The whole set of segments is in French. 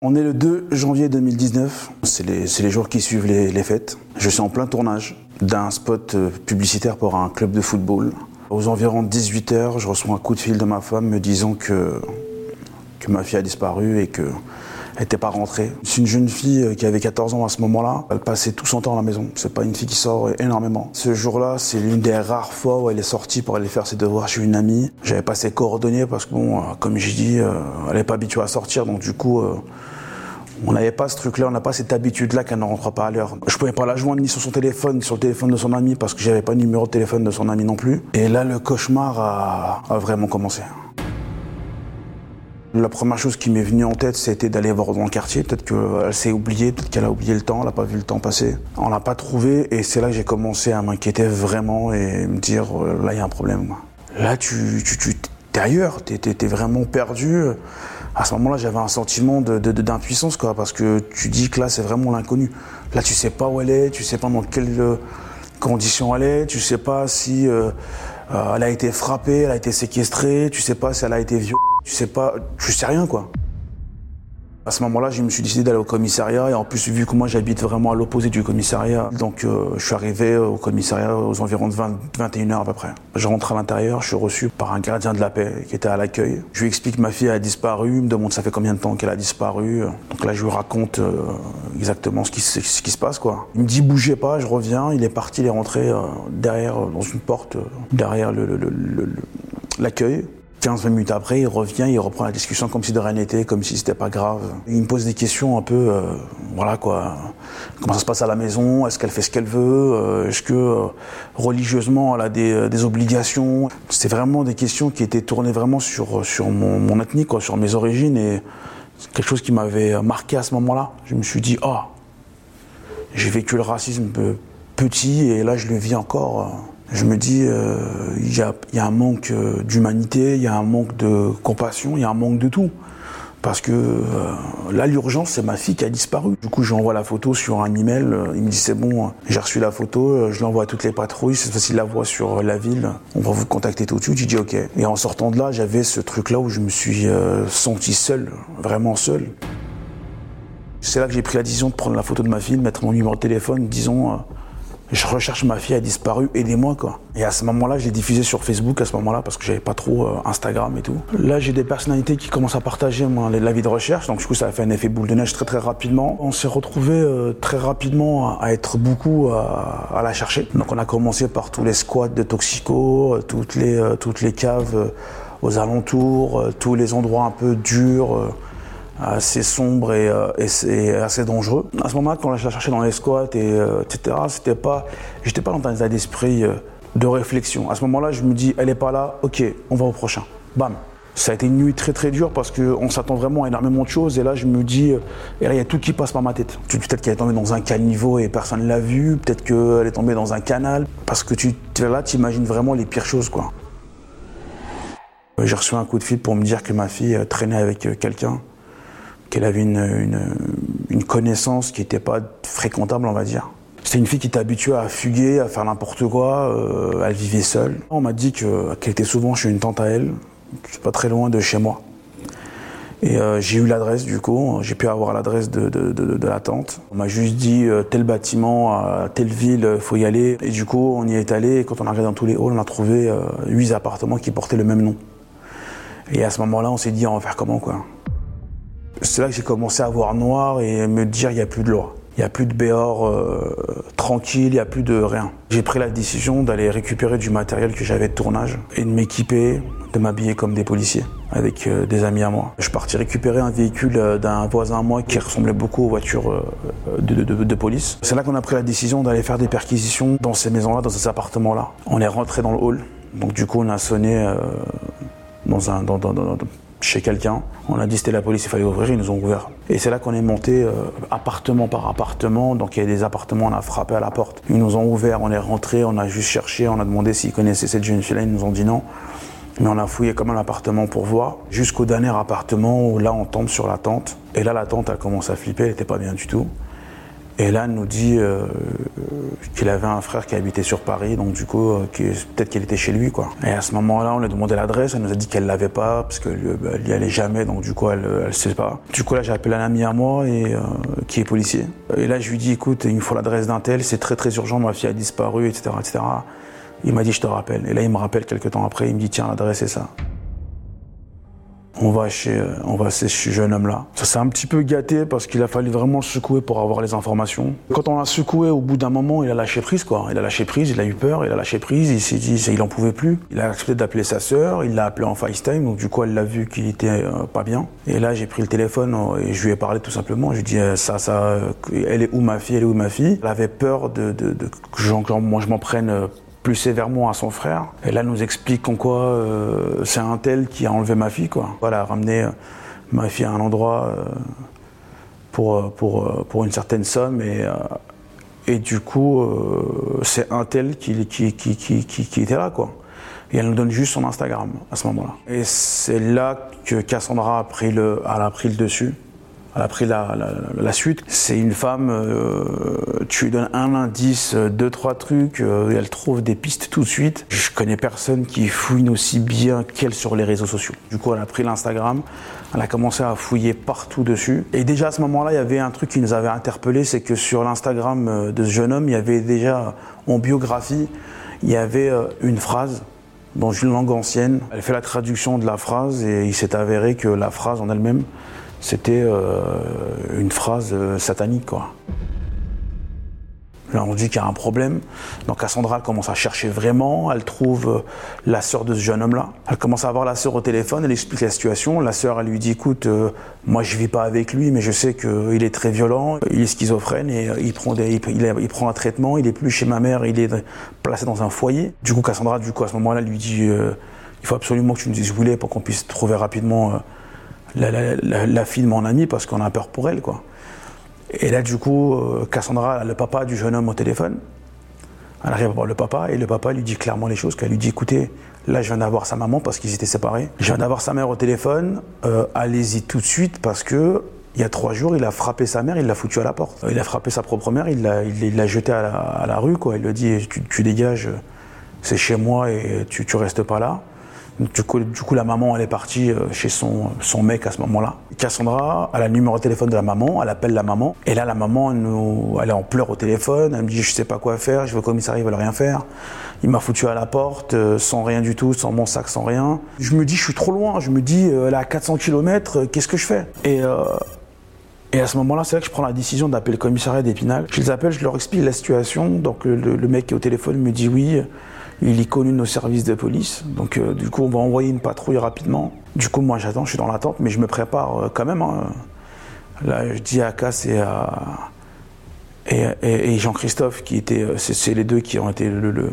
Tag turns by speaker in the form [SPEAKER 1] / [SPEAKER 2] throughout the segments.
[SPEAKER 1] On est le 2 janvier 2019, c'est les, jours qui suivent les, fêtes. Je suis en plein tournage d'un spot euh, publicitaire pour un club de football. Aux environs de 18h, je reçois un coup de fil de ma femme me disant que, ma fille a disparu et que n'était pas rentrée. C'est une jeune fille euh, qui avait 14 ans à ce moment-là. Elle passait tout son temps à la maison. C'est pas une fille qui sort énormément. Ce jour-là, c'est l'une des rares fois où elle est sortie pour aller faire ses devoirs chez une amie. J'avais pas ses coordonnées parce que bon, euh, comme j'ai dit, euh, elle n'est pas habituée à sortir, donc du coup. On n'avait pas ce truc-là, on n'a pas cette habitude-là qu'elle ne rentre pas à l'heure. Je pouvais pas la joindre ni sur son téléphone, ni sur le téléphone de son ami parce que j'avais pas le numéro de téléphone de son ami non plus. Et là, le cauchemar a vraiment commencé. La première chose qui m'est venue en tête, c'était d'aller voir dans le quartier. Peut-être qu'elle s'est oubliée, peut-être qu'elle a oublié le temps, elle n'a pas vu le temps passer. On l'a pas trouvé et c'est là que j'ai commencé à m'inquiéter vraiment et me dire euh, là il y a un problème. Là tu, tu, tu es ailleurs, tu es, vraiment perdu. À ce moment-là, j'avais un sentiment d'impuissance de, quoi, parce que tu dis que là c'est vraiment l'inconnu. Là tu sais pas où elle est, tu sais pas dans quelles euh, conditions elle est, tu sais pas si euh, elle a été frappée, elle a été séquestrée, tu sais pas si elle a été violée tu sais pas, tu sais rien quoi. À ce moment-là, je me suis décidé d'aller au commissariat et en plus, vu que moi j'habite vraiment à l'opposé du commissariat, donc euh, je suis arrivé au commissariat aux environs de 21h à peu près. Je rentre à l'intérieur, je suis reçu par un gardien de la paix qui était à l'accueil. Je lui explique que ma fille a disparu, il me demande ça fait combien de temps qu'elle a disparu? Donc là, je lui raconte euh, exactement ce qui, se passe quoi. Il me dit bougez pas, je reviens. Il est parti, il est rentré euh, derrière, dans une porte, derrière l'accueil. 15 minutes après, il revient, il reprend la discussion comme si de rien n'était, comme si c'était pas grave. Il me pose des questions un peu, euh, voilà quoi. Comment ça se passe à la maison? Est-ce qu'elle fait ce qu'elle veut? Euh, Est-ce que euh, religieusement elle a des, obligations? C'était vraiment des questions qui étaient tournées vraiment sur sur mon, ethnie, quoi, sur mes origines et quelque chose qui m'avait marqué à ce moment-là. Je me suis dit, ah, j'ai vécu le racisme petit et là je le vis encore. Je me dis, euh, il y, a, y, a, un manque euh, d'humanité, il y a un manque de compassion, il y a un manque de tout. Parce que euh, là, l'urgence, c'est ma fille qui a disparu. Du coup, j'envoie la photo sur un email. Il me dit, c'est bon, j'ai reçu la photo, je l'envoie à toutes les patrouilles. Cette fois-ci, la voit sur la ville. On va vous contacter tout de suite. J'ai dit, OK. Et en sortant de là, j'avais ce truc-là où je me suis senti seul, vraiment seul. C'est là que j'ai pris la décision de prendre la photo de ma fille, de mettre mon numéro de téléphone, disons, je recherche ma fille, a disparu, aidez-moi quoi. Et à ce moment-là, j'ai diffusé sur Facebook à ce moment-là parce que j'avais pas trop euh, Instagram et tout. Là, j'ai des personnalités qui commencent à partager moi, la vie de recherche, donc du coup, ça a fait un effet boule de neige très très rapidement. On s'est retrouvé euh, très rapidement à, être beaucoup à, la chercher. Donc on a commencé par tous les squats de toxico, euh, les toutes les caves aux alentours, tous les endroits un peu durs assez sombre et, euh, assez dangereux. À ce moment-là, quand je la cherchais dans les squats, et, euh, etc., c'était pas, j'étais pas dans un état d'esprit euh, de réflexion. À ce moment-là, je me dis, elle est pas là, ok, on va au prochain. Bam. Ça a été une nuit très très dure parce qu'on s'attend vraiment à énormément de choses et là je me dis, il y a tout qui passe par ma tête. Peut-être qu'elle est tombée dans un caniveau et personne ne l'a vu, peut-être qu'elle est tombée dans un canal, parce que tu là, tu imagines vraiment les pires choses quoi. J'ai reçu un coup de fil pour me dire que ma fille traînait avec quelqu'un qu'elle avait une, une, connaissance qui n'était pas fréquentable, on va dire. C'était une fille qui était habituée à fuguer, à faire n'importe quoi. Euh, elle vivait seule. On m'a dit qu'elle était souvent chez une tante à elle, pas très loin de chez moi. Et euh, j'ai eu l'adresse du coup, j'ai pu avoir l'adresse de, de, de, la tante. On m'a juste dit euh, tel bâtiment, à telle ville, faut y aller. Et du coup, on y est allé et quand on a regardé dans tous les halls, on a trouvé huit appartements qui portaient le même nom. Et à ce moment-là, on s'est dit on va faire comment quoi? C'est là que j'ai commencé à voir noir et me dire il n'y a plus de loi. Il n'y a plus de béor euh, tranquille, il n'y a plus de rien. J'ai pris la décision d'aller récupérer du matériel que j'avais de tournage et de m'équiper, de m'habiller comme des policiers avec euh, des amis à moi. Je suis parti récupérer un véhicule euh, d'un voisin à moi qui ressemblait beaucoup aux voitures de, police. C'est là qu'on a pris la décision d'aller faire des perquisitions dans ces maisons-là, dans ces appartements-là. On est rentré dans le hall. Donc du coup, on a sonné dans un, chez quelqu'un. On a dit c'était la police, il fallait ouvrir, ils nous ont ouvert. Et c'est là qu'on est monté euh, appartement par appartement. Donc il y a des appartements, on a frappé à la porte. Ils nous ont ouvert, on est rentré, on a juste cherché, on a demandé s'ils connaissaient cette jeune fille-là, ils nous ont dit non. Mais on a fouillé comme un appartement pour voir, jusqu'au dernier appartement où là on tombe sur la tente. Et là la tente a commencé à flipper, elle n'était pas bien du tout. Et là, elle nous dit euh, qu'il avait un frère qui habitait sur Paris, donc du coup, euh, peut-être qu'elle était chez lui, quoi. Et à ce moment-là, on lui a demandé l'adresse, elle nous a dit qu'elle l'avait pas, parce qu'elle bah, n'y allait jamais, donc du coup, elle ne sait pas. Du coup, là, j'ai appelé un ami à moi, euh, qui est policier. Et là, je lui dis, écoute, il me faut l'adresse d'un tel, c'est très très urgent, ma fille a disparu, etc., etc. Il m'a dit, je te rappelle. Et là, il me rappelle quelques temps après, il me dit, tiens, l'adresse, c'est ça on va chez, on va chez ce jeune homme-là. Ça s'est un petit peu gâté parce qu'il a fallu vraiment le secouer pour avoir les informations. Quand on l'a secoué, au bout d'un moment, il a lâché prise, quoi. Il a lâché prise, il a eu peur, il a lâché prise, il s'est dit, il en pouvait plus. Il a accepté d'appeler sa sœur, il l'a appelé en FaceTime, donc du coup, elle l'a vu qu'il était euh, pas bien. Et là, j'ai pris le téléphone euh, et je lui ai parlé tout simplement. Je lui ai dit, euh, ça, ça, elle est où ma fille, elle est où ma fille? Elle avait peur de que moi je m'en prenne plus sévèrement à son frère. Et là, nous explique en quoi euh, c'est un tel qui a enlevé ma fille, quoi. Voilà, ramené euh, ma fille à un endroit euh, pour, pour, pour une certaine somme et, et du coup, c'est un tel qui, qui, qui, qui, était là, quoi. Et elle nous donne juste son Instagram à ce moment-là. Et c'est là que Cassandra a pris le, a pris le dessus elle a pris la, suite. C'est une femme, euh, tu lui donnes un indice, deux, trois trucs, euh, elle trouve des pistes tout de suite. Je connais personne qui fouine aussi bien qu'elle sur les réseaux sociaux. Du coup, elle a pris l'Instagram, elle a commencé à fouiller partout dessus. Et déjà à ce moment-là, il y avait un truc qui nous avait interpellé, c'est que sur l'Instagram euh, de ce jeune homme, il y avait déjà en biographie, il y avait une phrase dans une langue ancienne. Elle fait la traduction de la phrase et il s'est avéré que la phrase en elle-même, c'était euh, une phrase euh, satanique, quoi. Là, on dit qu'il y a un problème. Donc Cassandra, commence à chercher vraiment. Elle trouve euh, la sœur de ce jeune homme-là. Elle commence à avoir la sœur au téléphone. Elle explique la situation. La sœur, elle lui dit "Écoute, moi, je vis pas avec lui, mais je sais qu'il est très violent. Il est schizophrène et il prend il, prend un traitement. Il est plus chez ma mère. Il est placé dans un foyer." Du coup, Cassandra, du coup, à ce moment-là, lui dit "Il faut absolument que tu nous dises où il est pour qu'on puisse trouver rapidement." La, fille de mon ami parce qu'on a peur pour elle, quoi. Et là, du coup, euh, Cassandra, le papa du jeune homme au téléphone, elle arrive à voir le papa et le papa lui dit clairement les choses. Qu'elle lui dit, écoutez, là, je viens d'avoir sa maman parce qu'ils étaient séparés. Je viens d'avoir sa mère au téléphone. Euh, allez-y tout de suite parce que il y a trois jours, il a frappé sa mère, il l'a foutu à la porte. Il a frappé sa propre mère, il l'a, il, jeté à la, rue, quoi. Il lui dit, tu, dégages, c'est chez moi et tu, tu restes pas là. Du coup, du coup, la maman, elle est partie euh, chez son, son mec à ce moment-là. Cassandra, elle a le numéro de téléphone de la maman, elle appelle la maman. Et là, la maman, elle, est en pleurs au téléphone. Elle me dit, je sais pas quoi faire, je veux au commissariat, ils veulent rien faire. Il m'a foutu à la porte, euh, sans rien du tout, sans mon sac, sans rien. Je me dis, je suis trop loin. Je me dis, euh, elle est à 400 km, qu'est-ce que je fais? Et, et à ce moment-là, c'est là que je prends la décision d'appeler le commissariat d'Épinal. Je les appelle, je leur explique la situation. Donc le, le mec qui est au téléphone me dit oui. Il est connu de nos services de police. Donc, euh, du coup, on va envoyer une patrouille rapidement. Du coup, moi, j'attends, je suis dans l'attente, mais je me prépare euh, quand même. Hein. Là, je dis à Cass et à. Et, Jean-Christophe, qui étaient. Euh, c'est les deux qui ont été le,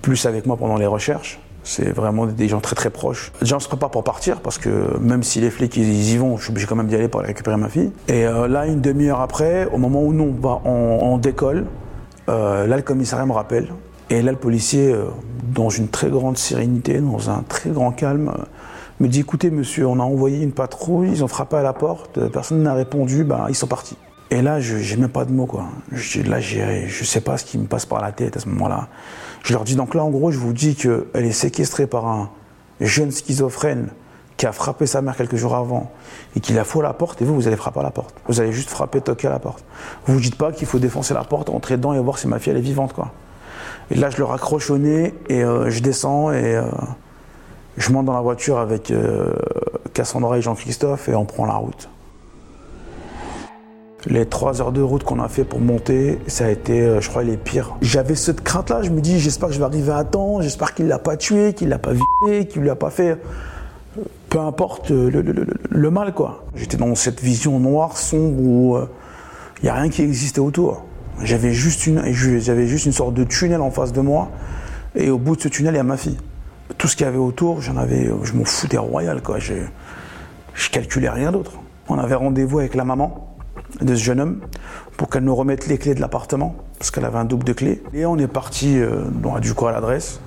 [SPEAKER 1] plus avec moi pendant les recherches. C'est vraiment des gens très très proches. Déjà, on se prépare pour partir parce que même si les flics ils, y vont, je suis obligé quand même d'y aller pour récupérer ma fille. Et là, une demi-heure après, au moment où nous on, on, décolle, là le commissariat me rappelle et là, le policier, euh, dans une très grande sérénité, dans un très grand calme, euh, me dit écoutez, monsieur, on a envoyé une patrouille, ils ont frappé à la porte, euh, personne n'a répondu, bah, ils sont partis. Et là, je n'ai même pas de mots, quoi. là, je ne sais pas ce qui me passe par la tête à ce moment-là. Je leur dis donc là, en gros, je vous dis qu'elle est séquestrée par un jeune schizophrène qui a frappé sa mère quelques jours avant et qui la fout à la porte, et vous, vous allez frapper à la porte. Vous allez juste frapper, toquer à la porte. Vous ne dites pas qu'il faut défoncer la porte, entrer dedans et voir si ma fille est vivante, quoi. Et là, je le raccroche au nez et euh, je descends et euh, je monte dans la voiture avec euh, Cassandra et Jean-Christophe et on prend la route. Les trois heures de route qu'on a fait pour monter, ça a été, je crois, les pires. J'avais cette crainte-là, je me dis, j'espère que je vais arriver à temps, j'espère qu'il l'a pas tué, qu'il l'a pas violé, qu'il lui a pas fait, peu importe le, mal, quoi. J'étais dans cette vision noire, sombre, où il n'y a rien qui existait autour. J'avais juste, une, sorte de tunnel en face de moi, et au bout de ce tunnel, il y a ma fille. Tout ce qu'il y avait autour, j'en avais, je m'en foutais royal, quoi. Je, je calculais rien d'autre. On avait rendez-vous avec la maman de ce jeune homme pour qu'elle nous remette les clés de l'appartement, parce qu'elle avait un double de clés. Et on est parti, euh, du coup, à l'adresse.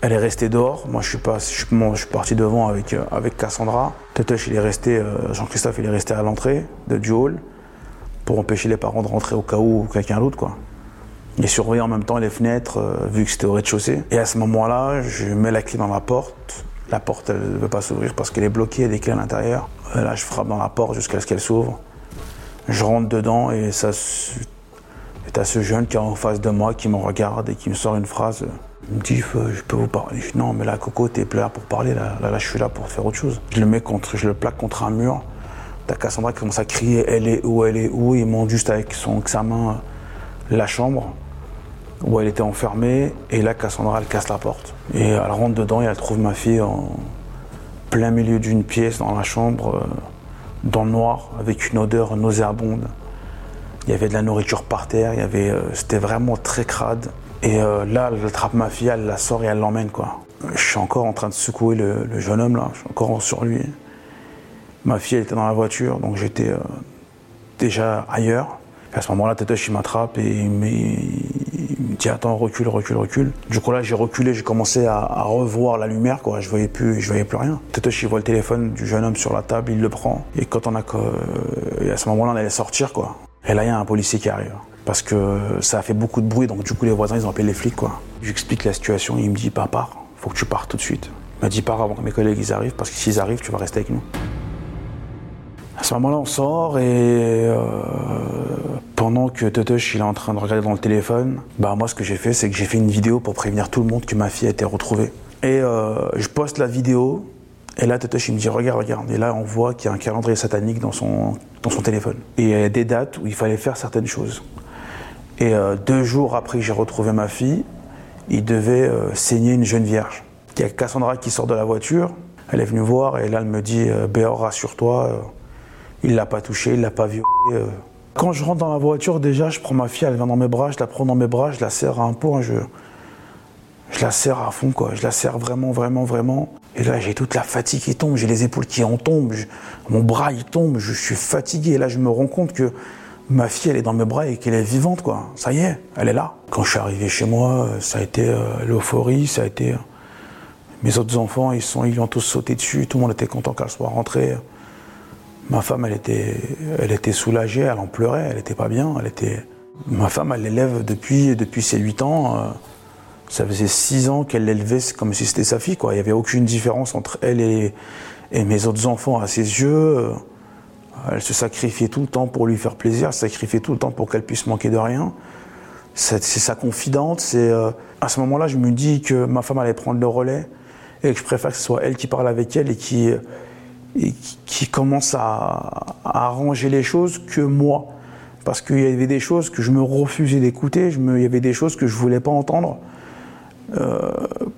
[SPEAKER 1] Elle est restée dehors. Moi, je suis, parti devant avec, avec Cassandra. Tetush, il est resté, euh, Jean-Christophe, il est resté à l'entrée du hall pour empêcher les parents de rentrer au cas où quelqu'un d'autre, quoi. Et surveiller en même temps les fenêtres, euh, vu que c'était au rez-de-chaussée. Et à ce moment-là, je mets la clé dans la porte. La porte, elle ne veut pas s'ouvrir parce qu'elle est bloquée, il y a des clés à l'intérieur. Là, je frappe dans la porte jusqu'à ce qu'elle s'ouvre. Je rentre dedans et ça, c'est à ce jeune qui est en face de moi qui me regarde et qui me sort une phrase. Il me dit, je peux vous parler. Je dis, non, mais là, Coco, t'es là pour parler. Là, là, je suis là pour faire autre chose. Je le mets contre, je le plaque contre un mur. T'as Cassandra commence à crier, elle est où, elle est où. Il monte juste avec son, sa main la chambre où elle était enfermée. Et là, Cassandra, elle casse la porte. Et elle rentre dedans et elle trouve ma fille en plein milieu d'une pièce dans la chambre, euh, dans le noir, avec une odeur nauséabonde. Il y avait de la nourriture par terre, il y avait, euh, c'était vraiment très crade. Et euh, là, elle attrape ma fille, elle la sort et elle l'emmène. Je suis encore en train de secouer le, jeune homme là, je suis encore sur lui. Ma fille elle était dans la voiture, donc j'étais déjà ailleurs. à ce moment-là, Tétoche il m'attrape et il me, dit attends, recule, recule, recule. Du coup là, j'ai reculé, j'ai commencé à, revoir la lumière, quoi. Je voyais plus, je voyais plus rien. Tétoche il voit le téléphone du jeune homme sur la table, il le prend. Et quand on a, et à ce moment-là, on allait sortir, quoi. Et là, il y a un policier qui arrive. Parce que ça a fait beaucoup de bruit, donc du coup, les voisins, ils ont appelé les flics, quoi. J'explique la situation, il me dit, pas pars, faut que tu partes tout de suite. Il m'a dit, pars avant que mes collègues ils arrivent, parce que s'ils arrivent, tu vas rester avec nous. À ce moment-là, on sort et euh, pendant que Totosh il est en train de regarder dans le téléphone, bah moi ce que j'ai fait, c'est que j'ai fait une vidéo pour prévenir tout le monde que ma fille a été retrouvée. Et euh, je poste la vidéo et là Totosh il me dit regarde, regarde. Et là on voit qu'il y a un calendrier satanique dans son, dans son téléphone. Et il y a des dates où il fallait faire certaines choses. Et euh, deux jours après que j'ai retrouvé ma fille, il devait saigner une jeune vierge. Il y a Cassandra qui sort de la voiture, elle est venue voir et là elle me dit Béor, rassure-toi il l'a pas touché, il l'a pas violé. Euh. Quand je rentre dans la voiture, déjà, je prends ma fille, elle vient dans mes bras, je la prends dans mes bras, je la serre à un point, je, je la serre à fond, quoi. Je la serre vraiment, vraiment, vraiment. Et là, j'ai toute la fatigue qui tombe, j'ai les épaules qui en tombent, mon bras il tombe, je suis fatigué. Et là, je me rends compte que ma fille, elle est dans mes bras et qu'elle est vivante, quoi. Ça y est, elle est là. Quand je suis arrivé chez moi, ça a été euh, l'euphorie, ça a été. Euh, mes autres enfants, ils, sont, ils ont tous sauté dessus, tout le monde était content qu'elle soit rentrée. Ma femme, elle était, elle était soulagée, elle en pleurait, elle n'était pas bien. Elle était... Ma femme, elle l'élève depuis, depuis ses 8 ans. Euh, ça faisait 6 ans qu'elle l'élevait comme si c'était sa fille. Il n'y avait aucune différence entre elle et, et, mes autres enfants à ses yeux. Elle se sacrifiait tout le temps pour lui faire plaisir, elle se sacrifiait tout le temps pour qu'elle puisse manquer de rien. C'est sa confidente. C'est euh, à ce moment-là, je me dis que ma femme allait prendre le relais et que je préfère que ce soit elle qui parle avec elle et qui et qui, commence à, arranger les choses que moi. Parce qu'il y avait des choses que je me refusais d'écouter, il y avait des choses que je ne voulais pas entendre, euh,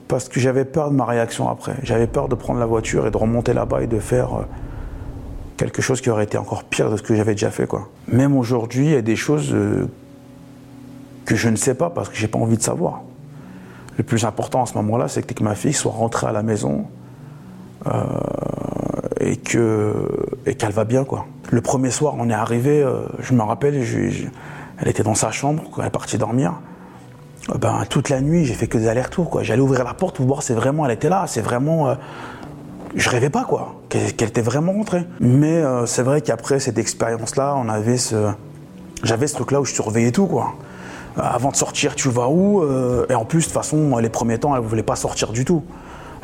[SPEAKER 1] parce que j'avais peur de ma réaction après. J'avais peur de prendre la voiture et de remonter là-bas et de faire euh, quelque chose qui aurait été encore pire de ce que j'avais déjà fait. Même aujourd'hui, il y a des choses euh, que je ne sais pas parce que j'ai pas envie de savoir. Le plus important à ce moment-là, c'est que ma fille soit rentrée à la maison et que et qu'elle va bien quoi. Le premier soir, on est arrivé, euh, je me rappelle, elle était dans sa chambre, elle est partie dormir. Euh, ben, toute la nuit, j'ai fait que des allers-retours quoi. J'allais ouvrir la porte pour voir si vraiment elle était là, c'est vraiment euh, je rêvais pas quoi, qu'elle était vraiment rentrée. Mais c'est vrai qu'après cette expérience-là, on avait ce j'avais ce truc-là où je surveillais tout quoi. Avant de sortir, tu vas où Et en plus, de toute façon, les premiers temps, elle ne voulait pas sortir du tout.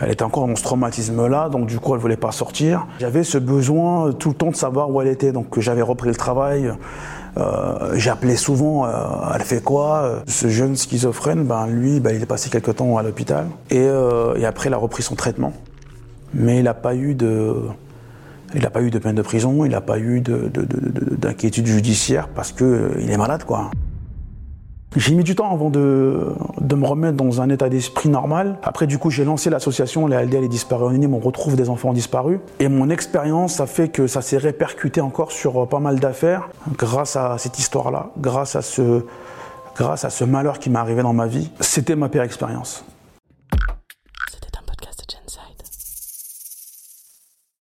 [SPEAKER 1] Elle était encore dans ce traumatisme-là, donc du coup, elle ne voulait pas sortir. J'avais ce besoin tout le temps de savoir où elle était, donc j'avais repris le travail. Euh, J'appelais souvent, euh, elle fait quoi Ce jeune schizophrène, ben, lui, ben, il est passé quelques temps à l'hôpital. Et, euh, après, il a repris son traitement. Mais il n'a pas eu de... Il n'a pas eu de peine de prison, il n'a pas eu d'inquiétude judiciaire parce qu'il euh, est malade, quoi. J'ai mis du temps avant de, de, me remettre dans un état d'esprit normal. Après, du coup, j'ai lancé l'association Les LDL et disparus anonymes, on retrouve des enfants disparus. Et mon expérience a fait que ça s'est répercuté encore sur pas mal d'affaires grâce à cette histoire-là, grâce à ce, grâce à ce malheur qui m'est arrivé dans ma vie. C'était ma pire expérience.